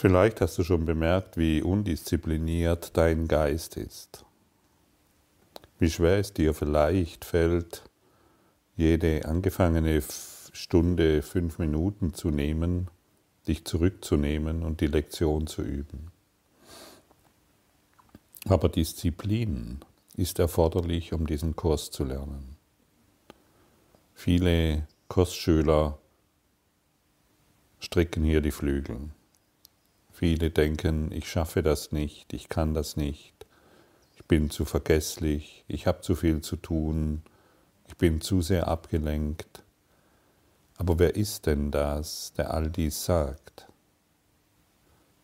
Vielleicht hast du schon bemerkt, wie undiszipliniert dein Geist ist. Wie schwer es dir vielleicht fällt, jede angefangene Stunde fünf Minuten zu nehmen, dich zurückzunehmen und die Lektion zu üben. Aber Disziplin ist erforderlich, um diesen Kurs zu lernen. Viele Kursschüler stricken hier die Flügel. Viele denken, ich schaffe das nicht, ich kann das nicht, ich bin zu vergesslich, ich habe zu viel zu tun, ich bin zu sehr abgelenkt. Aber wer ist denn das, der all dies sagt?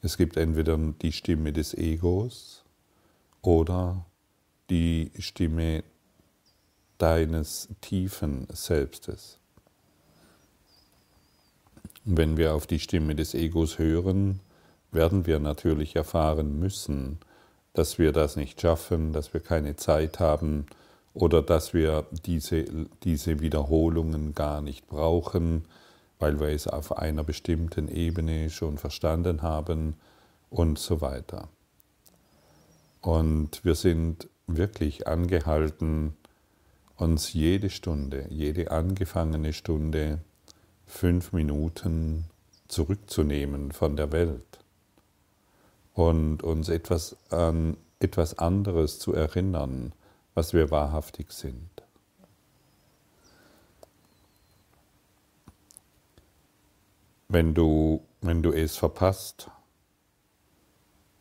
Es gibt entweder die Stimme des Egos oder die Stimme deines tiefen Selbstes. Wenn wir auf die Stimme des Egos hören, werden wir natürlich erfahren müssen, dass wir das nicht schaffen, dass wir keine Zeit haben oder dass wir diese, diese Wiederholungen gar nicht brauchen, weil wir es auf einer bestimmten Ebene schon verstanden haben und so weiter. Und wir sind wirklich angehalten, uns jede Stunde, jede angefangene Stunde fünf Minuten zurückzunehmen von der Welt und uns etwas an etwas anderes zu erinnern, was wir wahrhaftig sind. Wenn du, wenn du es verpasst,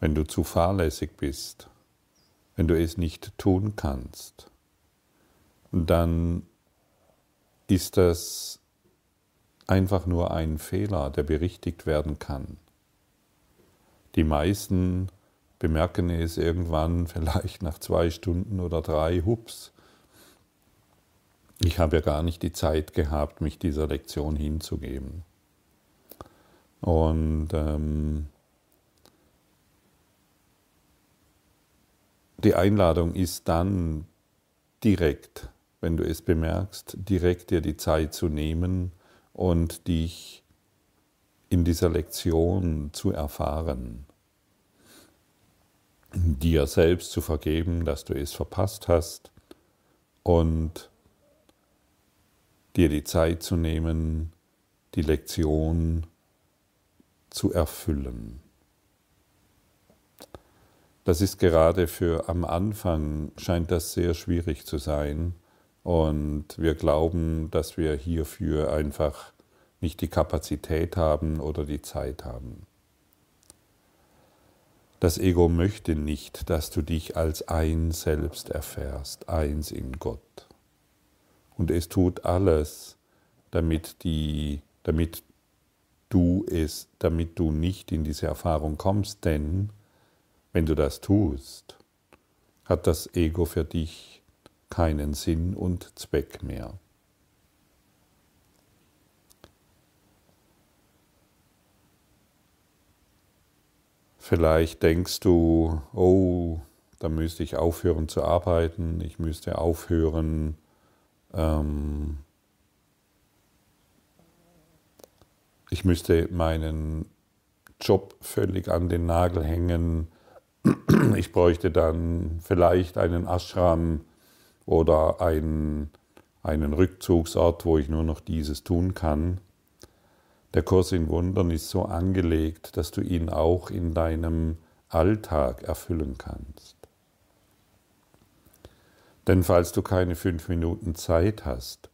wenn du zu fahrlässig bist, wenn du es nicht tun kannst, dann ist das einfach nur ein Fehler, der berichtigt werden kann. Die meisten bemerken es irgendwann, vielleicht nach zwei Stunden oder drei, hups, ich habe ja gar nicht die Zeit gehabt, mich dieser Lektion hinzugeben. Und ähm, die Einladung ist dann direkt, wenn du es bemerkst, direkt dir die Zeit zu nehmen und dich in dieser Lektion zu erfahren, dir selbst zu vergeben, dass du es verpasst hast und dir die Zeit zu nehmen, die Lektion zu erfüllen. Das ist gerade für am Anfang scheint das sehr schwierig zu sein und wir glauben, dass wir hierfür einfach nicht die Kapazität haben oder die Zeit haben. Das Ego möchte nicht, dass du dich als ein Selbst erfährst, eins in Gott. Und es tut alles, damit, die, damit du es, damit du nicht in diese Erfahrung kommst, denn wenn du das tust, hat das Ego für dich keinen Sinn und Zweck mehr. Vielleicht denkst du, oh, da müsste ich aufhören zu arbeiten, ich müsste aufhören, ähm, ich müsste meinen Job völlig an den Nagel hängen, ich bräuchte dann vielleicht einen Ashram oder einen, einen Rückzugsort, wo ich nur noch dieses tun kann. Der Kurs in Wundern ist so angelegt, dass du ihn auch in deinem Alltag erfüllen kannst. Denn falls du keine fünf Minuten Zeit hast,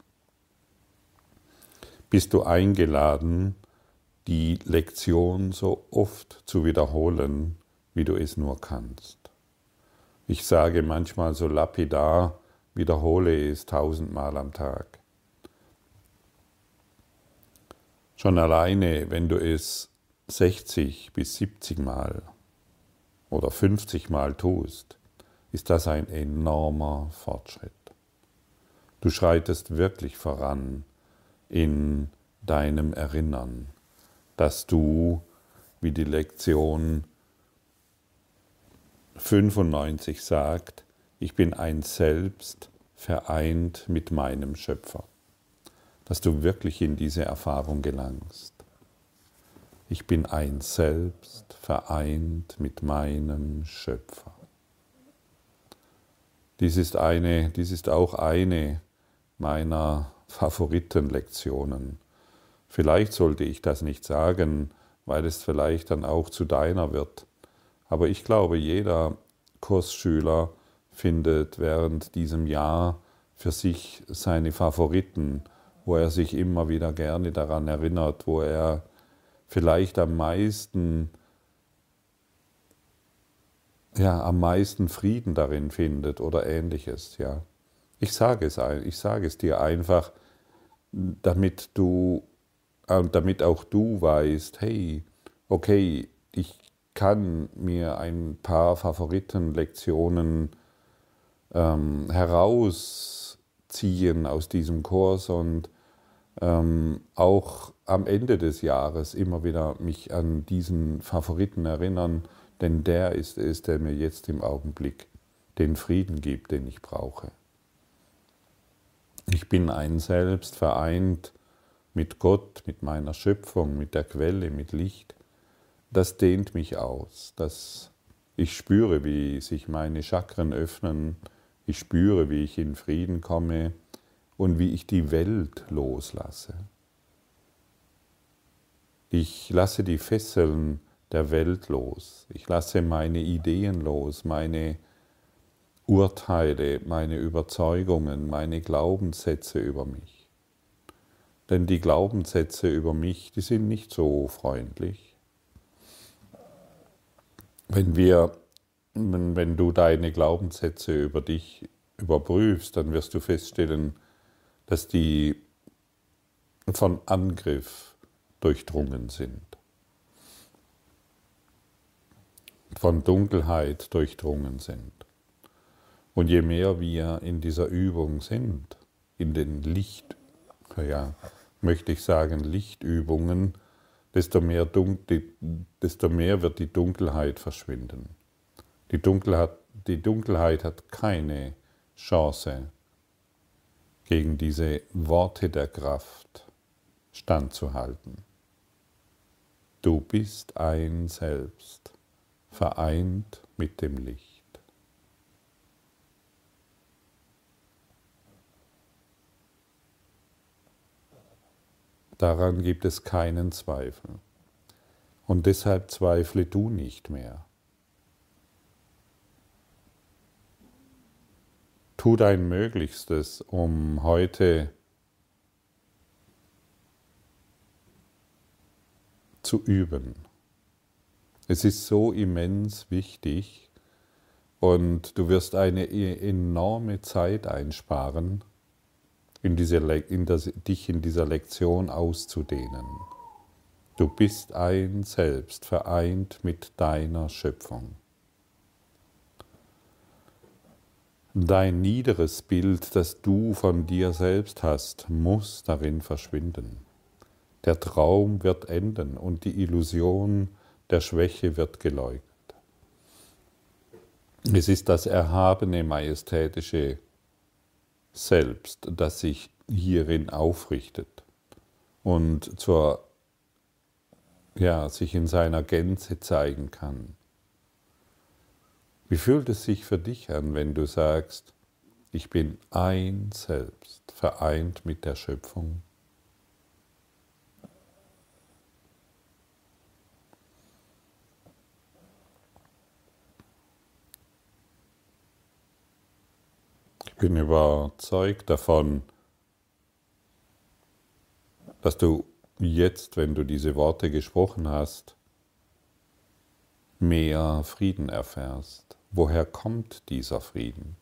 bist du eingeladen, die Lektion so oft zu wiederholen, wie du es nur kannst. Ich sage manchmal so lapidar, wiederhole es tausendmal am Tag. Schon alleine, wenn du es 60 bis 70 Mal oder 50 Mal tust, ist das ein enormer Fortschritt. Du schreitest wirklich voran in deinem Erinnern, dass du, wie die Lektion 95 sagt, ich bin ein Selbst vereint mit meinem Schöpfer dass du wirklich in diese Erfahrung gelangst. Ich bin ein Selbst vereint mit meinem Schöpfer. Dies ist, eine, dies ist auch eine meiner Favoritenlektionen. Vielleicht sollte ich das nicht sagen, weil es vielleicht dann auch zu deiner wird. Aber ich glaube, jeder Kursschüler findet während diesem Jahr für sich seine Favoriten, wo er sich immer wieder gerne daran erinnert, wo er vielleicht am meisten ja, am meisten Frieden darin findet oder ähnliches, ja. Ich sage es, ich sage es dir einfach, damit du, äh, damit auch du weißt, hey, okay, ich kann mir ein paar Favoritenlektionen ähm, herausziehen aus diesem Kurs und ähm, auch am Ende des Jahres immer wieder mich an diesen Favoriten erinnern, denn der ist es, der mir jetzt im Augenblick den Frieden gibt, den ich brauche. Ich bin ein Selbst vereint mit Gott, mit meiner Schöpfung, mit der Quelle, mit Licht. Das dehnt mich aus. Das, ich spüre, wie sich meine Chakren öffnen. Ich spüre, wie ich in Frieden komme und wie ich die Welt loslasse. Ich lasse die Fesseln der Welt los. Ich lasse meine Ideen los, meine Urteile, meine Überzeugungen, meine Glaubenssätze über mich. Denn die Glaubenssätze über mich, die sind nicht so freundlich. Wenn, wir, wenn du deine Glaubenssätze über dich überprüfst, dann wirst du feststellen, dass die von Angriff durchdrungen sind. von Dunkelheit durchdrungen sind. Und je mehr wir in dieser Übung sind, in den Licht, ja, möchte ich sagen, Lichtübungen, desto mehr, desto mehr wird die Dunkelheit verschwinden. Die Dunkelheit, die Dunkelheit hat keine Chance, gegen diese Worte der Kraft standzuhalten. Du bist ein Selbst vereint mit dem Licht. Daran gibt es keinen Zweifel. Und deshalb zweifle du nicht mehr. Tu dein Möglichstes, um heute zu üben. Es ist so immens wichtig und du wirst eine e-, enorme Zeit einsparen, in diese, in das, dich in dieser Lektion auszudehnen. Du bist ein Selbst, vereint mit deiner Schöpfung. Dein niederes Bild, das du von dir selbst hast, muss darin verschwinden. Der Traum wird enden und die Illusion der Schwäche wird geleugnet. Es ist das erhabene, majestätische Selbst, das sich hierin aufrichtet und zur, ja, sich in seiner Gänze zeigen kann. Wie fühlt es sich für dich an, wenn du sagst, ich bin ein Selbst, vereint mit der Schöpfung? bin überzeugt davon, dass du jetzt, wenn du diese Worte gesprochen hast, mehr Frieden erfährst. Woher kommt dieser Frieden?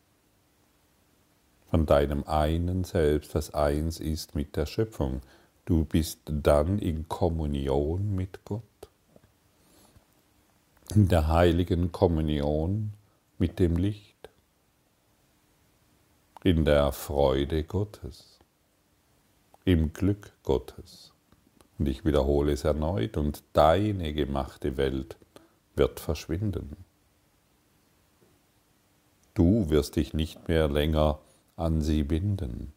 Von deinem einen Selbst, das eins ist mit der Schöpfung. Du bist dann in Kommunion mit Gott. In der heiligen Kommunion mit dem Licht in der Freude Gottes, im Glück Gottes. Und ich wiederhole es erneut, und deine gemachte Welt wird verschwinden. Du wirst dich nicht mehr länger an sie binden,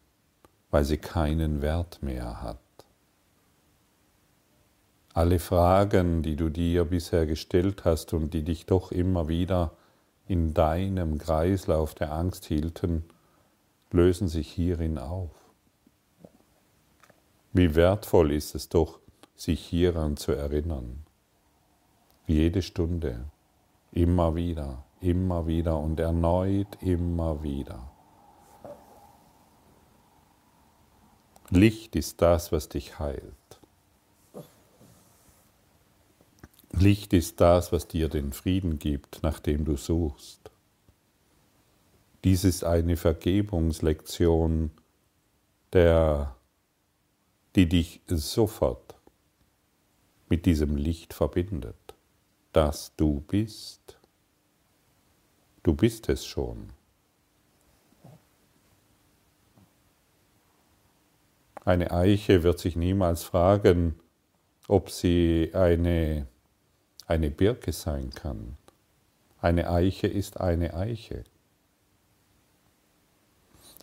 weil sie keinen Wert mehr hat. Alle Fragen, die du dir bisher gestellt hast und die dich doch immer wieder in deinem Kreislauf der Angst hielten, lösen sich hierin auf. Wie wertvoll ist es doch, sich hieran zu erinnern. Jede Stunde, immer wieder, immer wieder und erneut immer wieder. Licht ist das, was dich heilt. Licht ist das, was dir den Frieden gibt, nach dem du suchst. Dies ist eine Vergebungslektion, der, die dich sofort mit diesem Licht verbindet, dass du bist. Du bist es schon. Eine Eiche wird sich niemals fragen, ob sie eine, eine Birke sein kann. Eine Eiche ist eine Eiche.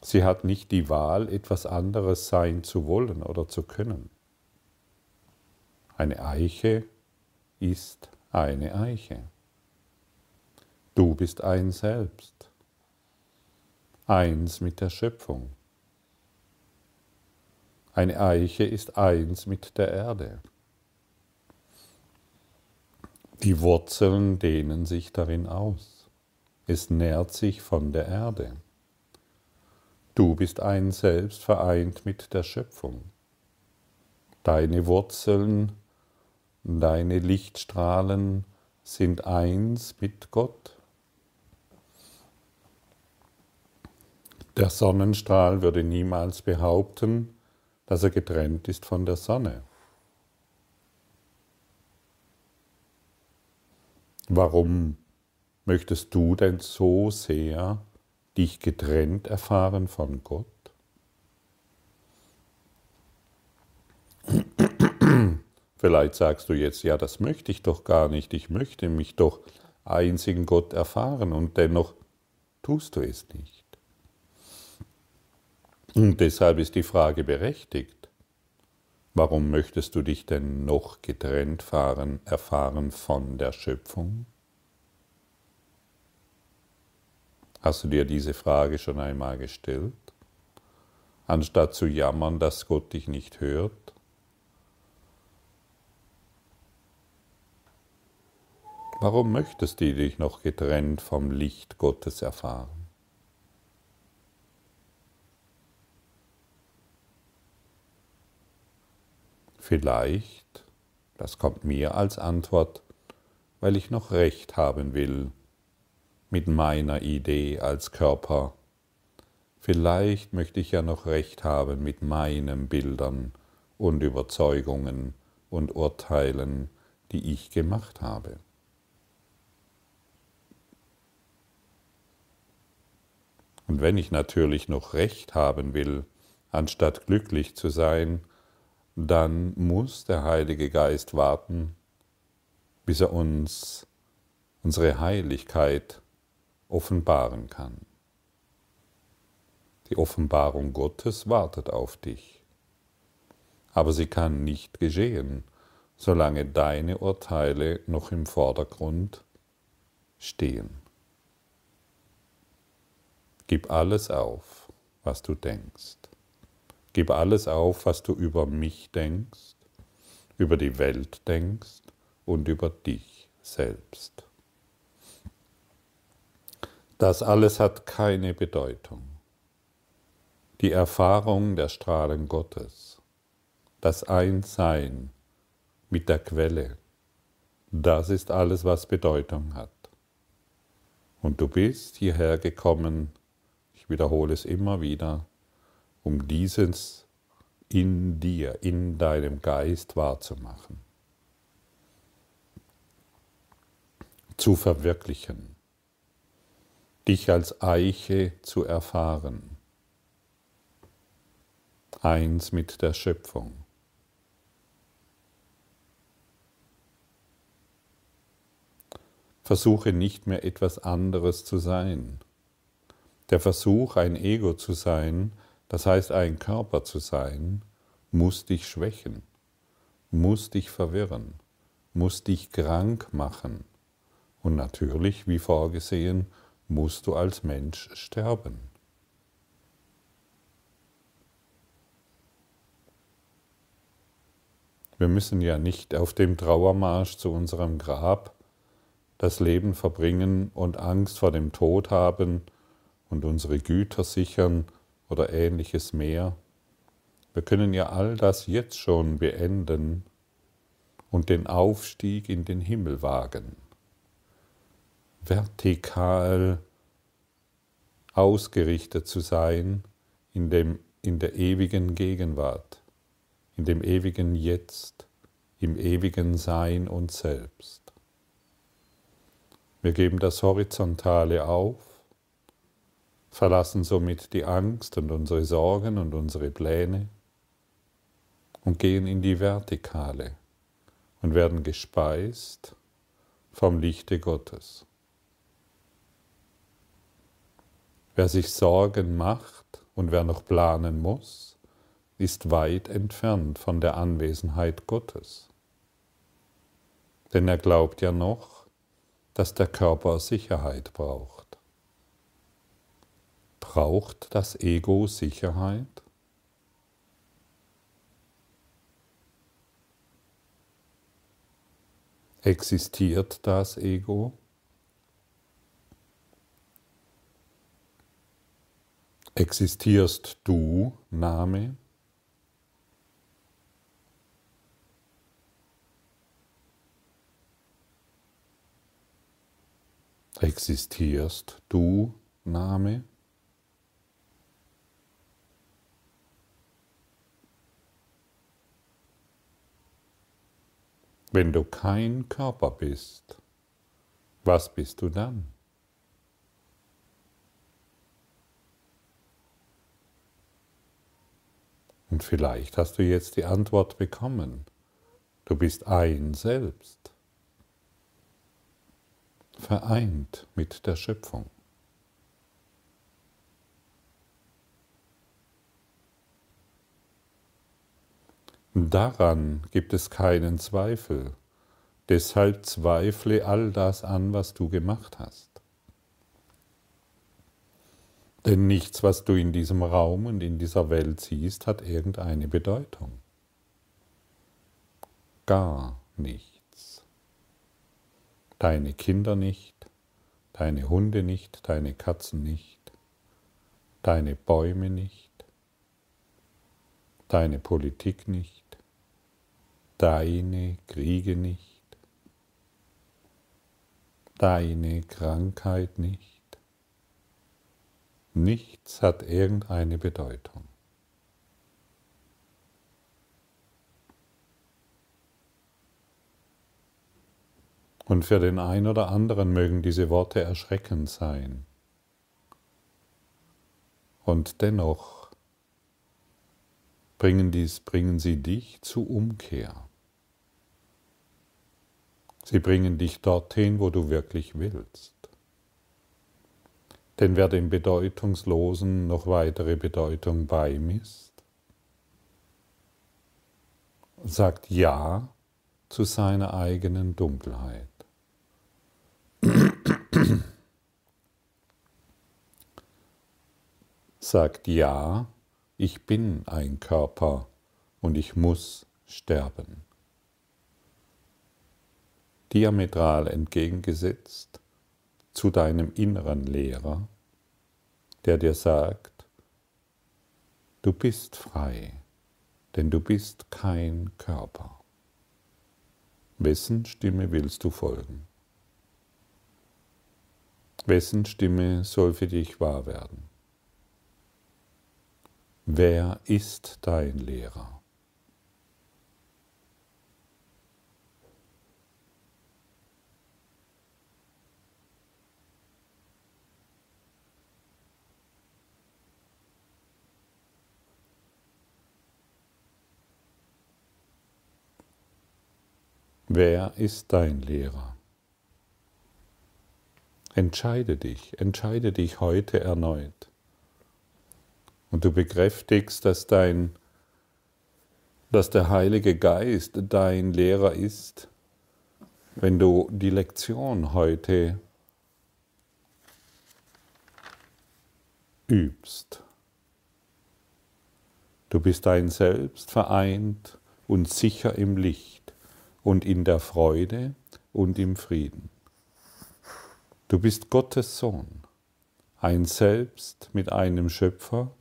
Sie hat nicht die Wahl, etwas anderes sein zu wollen oder zu können. Eine Eiche ist eine Eiche. Du bist ein Selbst, eins mit der Schöpfung. Eine Eiche ist eins mit der Erde. Die Wurzeln dehnen sich darin aus. Es nährt sich von der Erde. Du bist ein Selbst vereint mit der Schöpfung. Deine Wurzeln, deine Lichtstrahlen sind eins mit Gott. Der Sonnenstrahl würde niemals behaupten, dass er getrennt ist von der Sonne. Warum möchtest du denn so sehr dich getrennt erfahren von Gott? Vielleicht sagst du jetzt, ja, das möchte ich doch gar nicht, ich möchte mich doch einzigen Gott erfahren und dennoch tust du es nicht. Und deshalb ist die Frage berechtigt. Warum möchtest du dich denn noch getrennt fahren, erfahren von der Schöpfung? Hast du dir diese Frage schon einmal gestellt? Anstatt zu jammern, dass Gott dich nicht hört? Warum möchtest du dich noch getrennt vom Licht Gottes erfahren? Vielleicht, das kommt mir als Antwort, weil ich noch recht haben will mit meiner Idee als Körper. Vielleicht möchte ich ja noch recht haben mit meinen Bildern und Überzeugungen und Urteilen, die ich gemacht habe. Und wenn ich natürlich noch recht haben will, anstatt glücklich zu sein, dann muss der Heilige Geist warten, bis er uns unsere Heiligkeit offenbaren kann. Die Offenbarung Gottes wartet auf dich, aber sie kann nicht geschehen, solange deine Urteile noch im Vordergrund stehen. Gib alles auf, was du denkst. Gib alles auf, was du über mich denkst, über die Welt denkst und über dich selbst. Das alles hat keine Bedeutung. Die Erfahrung der Strahlen Gottes, das Einssein mit der Quelle, das ist alles, was Bedeutung hat. Und du bist hierher gekommen, ich wiederhole es immer wieder, um dieses in dir, in deinem Geist wahrzumachen, zu verwirklichen, dich als Eiche zu erfahren, eins mit der Schöpfung. Versuche nicht mehr etwas anderes zu sein. Der Versuch, ein Ego zu sein, das heißt, ein Körper zu sein, muss dich schwächen, muss dich verwirren, muss dich krank machen. Und natürlich, wie vorgesehen, musst du als Mensch sterben. Wir müssen ja nicht auf dem Trauermarsch zu unserem Grab das Leben verbringen und Angst vor dem Tod haben und unsere Güter sichern oder ähnliches mehr. Wir können ja all das jetzt schon beenden und den Aufstieg in den Himmel wagen. Vertikal ausgerichtet zu sein in, dem, in der ewigen Gegenwart in dem ewigen Jetzt, im ewigen Sein und Selbst. Wir geben das Horizontale auf, verlassen somit die Angst und unsere Sorgen und unsere Pläne und gehen in die Vertikale und werden gespeist vom Lichte Gottes. Wer sich Sorgen macht und wer noch planen muss, ist weit entfernt von der Anwesenheit Gottes. Denn er glaubt ja noch, dass der Körper Sicherheit braucht. Braucht das Ego Sicherheit? Existiert das Ego? Existierst du, Name? Existierst du, Name? Wenn du kein Körper bist, was bist du dann? Und vielleicht hast du jetzt die Antwort bekommen. Du bist ein Selbst vereint mit der Schöpfung. Daran gibt es keinen Zweifel, deshalb zweifle all das an, was du gemacht hast. Denn nichts, was du in diesem Raum und in dieser Welt siehst, hat irgendeine Bedeutung. Gar nicht deine Kinder nicht, deine Hunde nicht, deine Katzen nicht, deine Bäume nicht, deine Politik nicht, deine Kriege nicht, deine Krankheit nicht. Nichts hat irgendeine Bedeutung. Und für den einen oder anderen mögen diese Worte erschreckend sein. Und dennoch bringen, dies, bringen sie dich zu Umkehr. Sie bringen dich dorthin, wo du wirklich willst. Denn wer dem Bedeutungslosen noch weitere Bedeutung beimisst, sagt Ja zu seiner eigenen Dunkelheit. sagt ja, ich bin ein Körper und ich muss sterben. Diametral entgegengesetzt zu deinem inneren Lehrer, der dir sagt, du bist frei, denn du bist kein Körper. Wessen Stimme willst du folgen? Wessen Stimme soll für dich wahr werden? Wer ist dein Lehrer? Wer ist dein Lehrer? Entscheide dich, entscheide dich heute erneut. Und du bekräftigst, dass dein dass der Heilige Geist dein Lehrer ist, wenn du die Lektion heute übst. Du bist dein Selbst vereint und sicher im Licht und in der Freude und im Frieden. Du bist Gottes Sohn, ein Selbst mit einem Schöpfer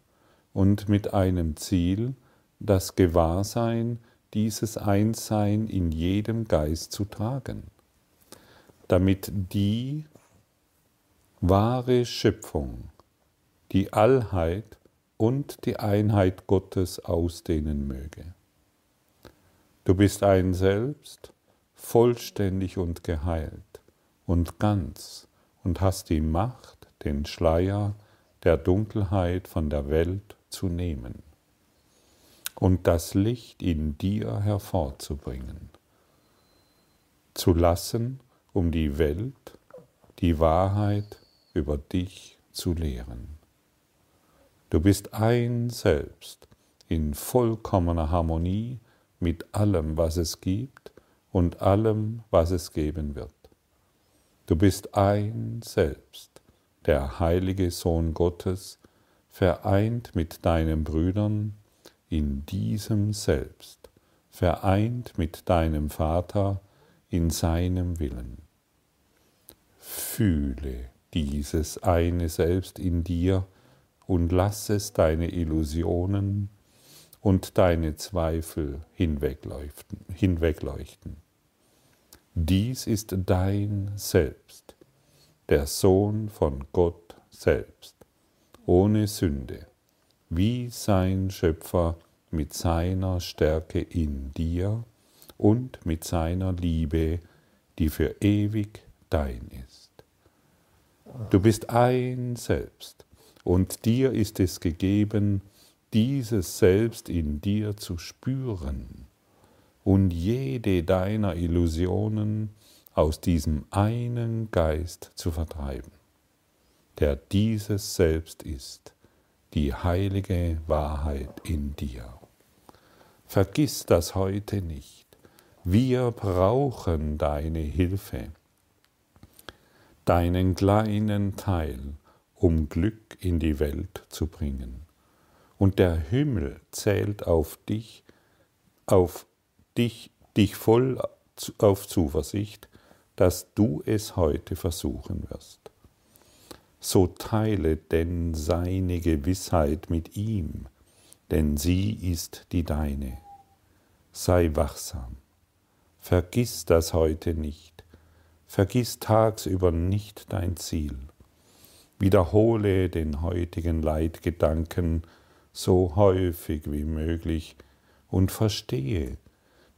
und mit einem Ziel, das Gewahrsein, dieses Einssein in jedem Geist zu tragen, damit die wahre Schöpfung, die Allheit und die Einheit Gottes ausdehnen möge. Du bist ein Selbst, vollständig und geheilt und ganz und hast die Macht, den Schleier der Dunkelheit von der Welt zu nehmen und das Licht in dir hervorzubringen, zu lassen, um die Welt, die Wahrheit über dich zu lehren. Du bist ein Selbst in vollkommener Harmonie mit allem, was es gibt und allem, was es geben wird. Du bist ein Selbst, der heilige Sohn Gottes, vereint mit deinen Brüdern in diesem Selbst, vereint mit deinem Vater in seinem Willen. Fühle dieses eine Selbst in dir und lass es deine Illusionen und deine Zweifel hinwegleuchten. Dies ist dein Selbst, der Sohn von Gott selbst, ohne Sünde wie sein Schöpfer mit seiner Stärke in dir und mit seiner Liebe, die für ewig dein ist. Du bist ein Selbst und dir ist es gegeben, dieses Selbst in dir zu spüren und jede deiner Illusionen aus diesem einen Geist zu vertreiben, der dieses Selbst ist die heilige Wahrheit in dir. Vergiss das heute nicht. Wir brauchen deine Hilfe, deinen kleinen Teil, um Glück in die Welt zu bringen. Und der Himmel zählt auf dich, auf dich, dich voll auf Zuversicht, dass du es heute versuchen wirst so teile denn seine Gewissheit mit ihm, denn sie ist die deine. Sei wachsam. Vergiss das heute nicht. Vergiss tagsüber nicht dein Ziel. Wiederhole den heutigen Leitgedanken so häufig wie möglich und verstehe,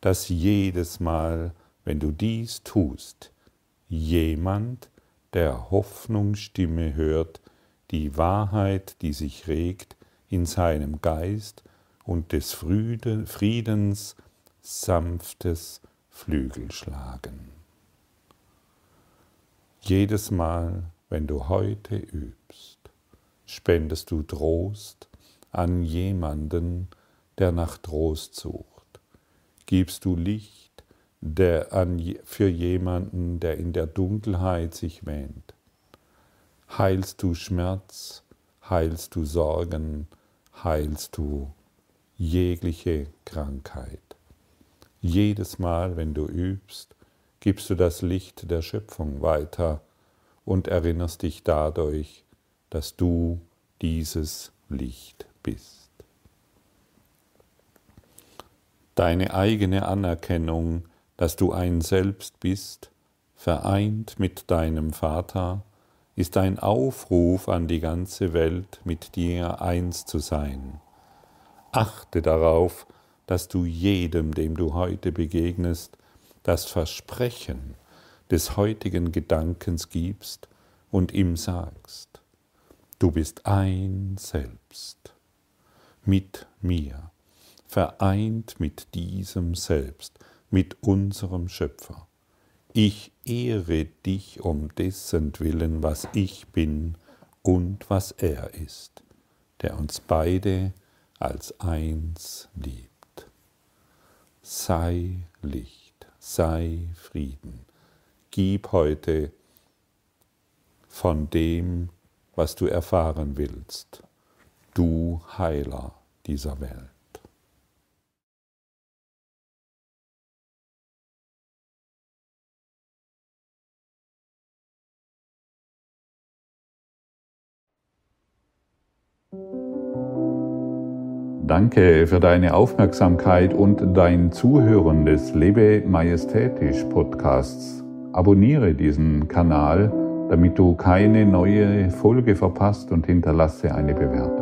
dass jedes Mal, wenn du dies tust, jemand der Hoffnungsstimme hört, die Wahrheit, die sich regt in seinem Geist und des Friedens sanftes Flügelschlagen. Jedes Mal, wenn du heute übst, spendest du Trost an jemanden, der nach Trost sucht. Gibst du Licht der an, für jemanden, der in der Dunkelheit sich wähnt. Heilst du Schmerz, heilst du Sorgen, heilst du jegliche Krankheit. Jedes Mal, wenn du übst, gibst du das Licht der Schöpfung weiter und erinnerst dich dadurch, dass du dieses Licht bist. Deine eigene Anerkennung dass du ein Selbst bist, vereint mit deinem Vater, ist ein Aufruf an die ganze Welt, mit dir eins zu sein. Achte darauf, dass du jedem, dem du heute begegnest, das Versprechen des heutigen Gedankens gibst und ihm sagst, du bist ein Selbst mit mir, vereint mit diesem Selbst, mit unserem Schöpfer. Ich ehre dich um dessen Willen, was ich bin und was er ist, der uns beide als eins liebt. sei Licht, sei Frieden. Gib heute von dem, was du erfahren willst, du Heiler dieser Welt. Danke für deine Aufmerksamkeit und dein Zuhören des Lebe Majestätisch Podcasts. Abonniere diesen Kanal, damit du keine neue Folge verpasst und hinterlasse eine Bewertung.